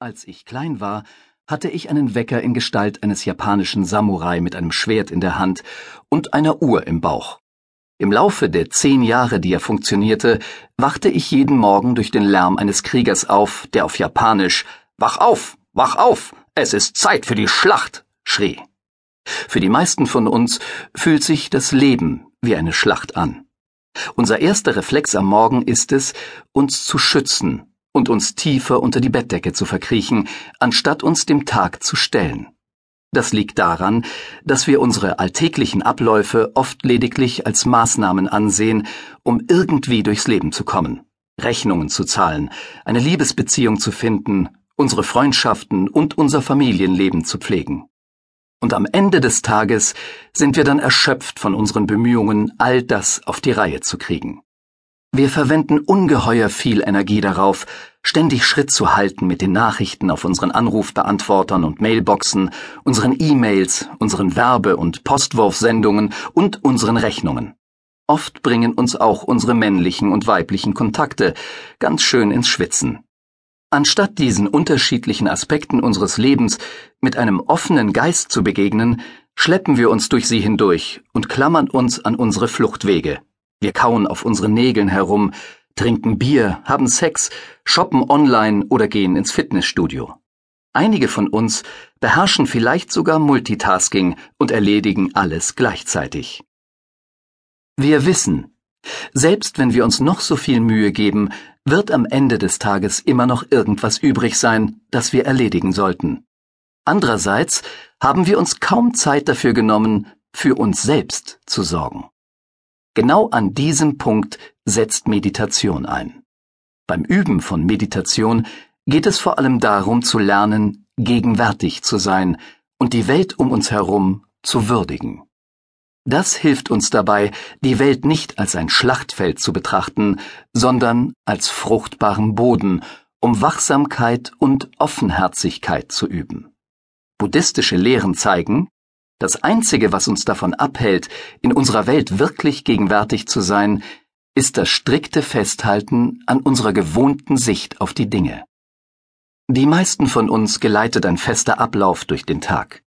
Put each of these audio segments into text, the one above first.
Als ich klein war, hatte ich einen Wecker in Gestalt eines japanischen Samurai mit einem Schwert in der Hand und einer Uhr im Bauch. Im Laufe der zehn Jahre, die er funktionierte, wachte ich jeden Morgen durch den Lärm eines Kriegers auf, der auf Japanisch Wach auf, wach auf, es ist Zeit für die Schlacht schrie. Für die meisten von uns fühlt sich das Leben wie eine Schlacht an. Unser erster Reflex am Morgen ist es, uns zu schützen und uns tiefer unter die Bettdecke zu verkriechen, anstatt uns dem Tag zu stellen. Das liegt daran, dass wir unsere alltäglichen Abläufe oft lediglich als Maßnahmen ansehen, um irgendwie durchs Leben zu kommen, Rechnungen zu zahlen, eine Liebesbeziehung zu finden, unsere Freundschaften und unser Familienleben zu pflegen. Und am Ende des Tages sind wir dann erschöpft von unseren Bemühungen, all das auf die Reihe zu kriegen. Wir verwenden ungeheuer viel Energie darauf, ständig Schritt zu halten mit den Nachrichten auf unseren Anrufbeantwortern und Mailboxen, unseren E-Mails, unseren Werbe- und Postwurfsendungen und unseren Rechnungen. Oft bringen uns auch unsere männlichen und weiblichen Kontakte ganz schön ins Schwitzen. Anstatt diesen unterschiedlichen Aspekten unseres Lebens mit einem offenen Geist zu begegnen, schleppen wir uns durch sie hindurch und klammern uns an unsere Fluchtwege. Wir kauen auf unseren Nägeln herum, trinken Bier, haben Sex, shoppen online oder gehen ins Fitnessstudio. Einige von uns beherrschen vielleicht sogar Multitasking und erledigen alles gleichzeitig. Wir wissen, selbst wenn wir uns noch so viel Mühe geben, wird am Ende des Tages immer noch irgendwas übrig sein, das wir erledigen sollten. Andererseits haben wir uns kaum Zeit dafür genommen, für uns selbst zu sorgen. Genau an diesem Punkt setzt Meditation ein. Beim Üben von Meditation geht es vor allem darum zu lernen, gegenwärtig zu sein und die Welt um uns herum zu würdigen. Das hilft uns dabei, die Welt nicht als ein Schlachtfeld zu betrachten, sondern als fruchtbaren Boden, um Wachsamkeit und Offenherzigkeit zu üben. Buddhistische Lehren zeigen, das Einzige, was uns davon abhält, in unserer Welt wirklich gegenwärtig zu sein, ist das strikte Festhalten an unserer gewohnten Sicht auf die Dinge. Die meisten von uns geleitet ein fester Ablauf durch den Tag.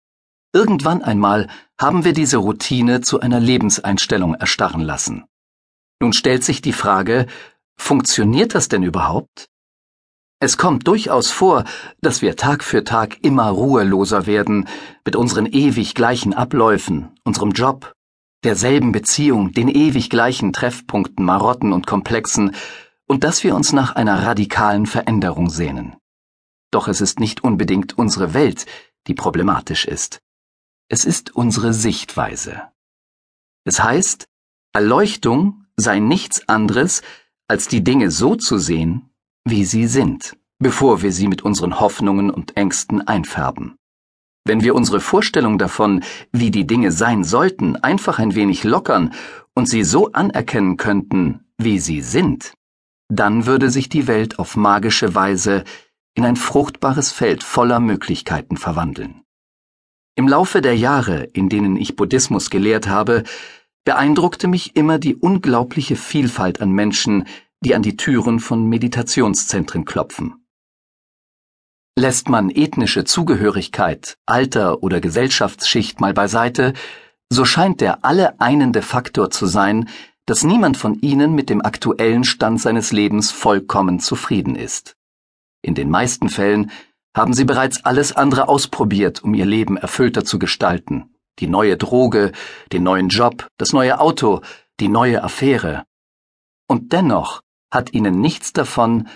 Irgendwann einmal haben wir diese Routine zu einer Lebenseinstellung erstarren lassen. Nun stellt sich die Frage, funktioniert das denn überhaupt? Es kommt durchaus vor, dass wir Tag für Tag immer ruheloser werden mit unseren ewig gleichen Abläufen, unserem Job, derselben Beziehung, den ewig gleichen Treffpunkten, Marotten und Komplexen, und dass wir uns nach einer radikalen Veränderung sehnen. Doch es ist nicht unbedingt unsere Welt, die problematisch ist. Es ist unsere Sichtweise. Es heißt, Erleuchtung sei nichts anderes, als die Dinge so zu sehen, wie sie sind, bevor wir sie mit unseren Hoffnungen und Ängsten einfärben. Wenn wir unsere Vorstellung davon, wie die Dinge sein sollten, einfach ein wenig lockern und sie so anerkennen könnten, wie sie sind, dann würde sich die Welt auf magische Weise in ein fruchtbares Feld voller Möglichkeiten verwandeln. Im Laufe der Jahre, in denen ich Buddhismus gelehrt habe, beeindruckte mich immer die unglaubliche Vielfalt an Menschen, die an die Türen von Meditationszentren klopfen. Lässt man ethnische Zugehörigkeit, Alter oder Gesellschaftsschicht mal beiseite, so scheint der alle einende Faktor zu sein, dass niemand von ihnen mit dem aktuellen Stand seines Lebens vollkommen zufrieden ist. In den meisten Fällen haben sie bereits alles andere ausprobiert, um ihr Leben erfüllter zu gestalten. Die neue Droge, den neuen Job, das neue Auto, die neue Affäre. Und dennoch hat ihnen nichts davon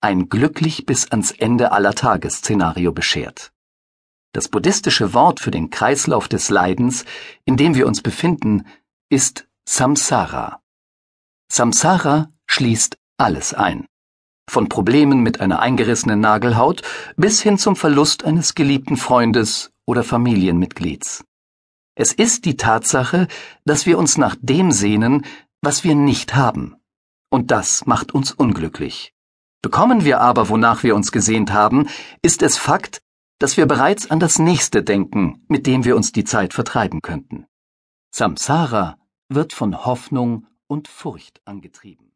ein glücklich bis ans Ende aller Tage Szenario beschert. Das buddhistische Wort für den Kreislauf des Leidens, in dem wir uns befinden, ist Samsara. Samsara schließt alles ein. Von Problemen mit einer eingerissenen Nagelhaut bis hin zum Verlust eines geliebten Freundes oder Familienmitglieds. Es ist die Tatsache, dass wir uns nach dem sehnen, was wir nicht haben und das macht uns unglücklich. Bekommen wir aber, wonach wir uns gesehnt haben, ist es Fakt, dass wir bereits an das nächste denken, mit dem wir uns die Zeit vertreiben könnten. Samsara wird von Hoffnung und Furcht angetrieben.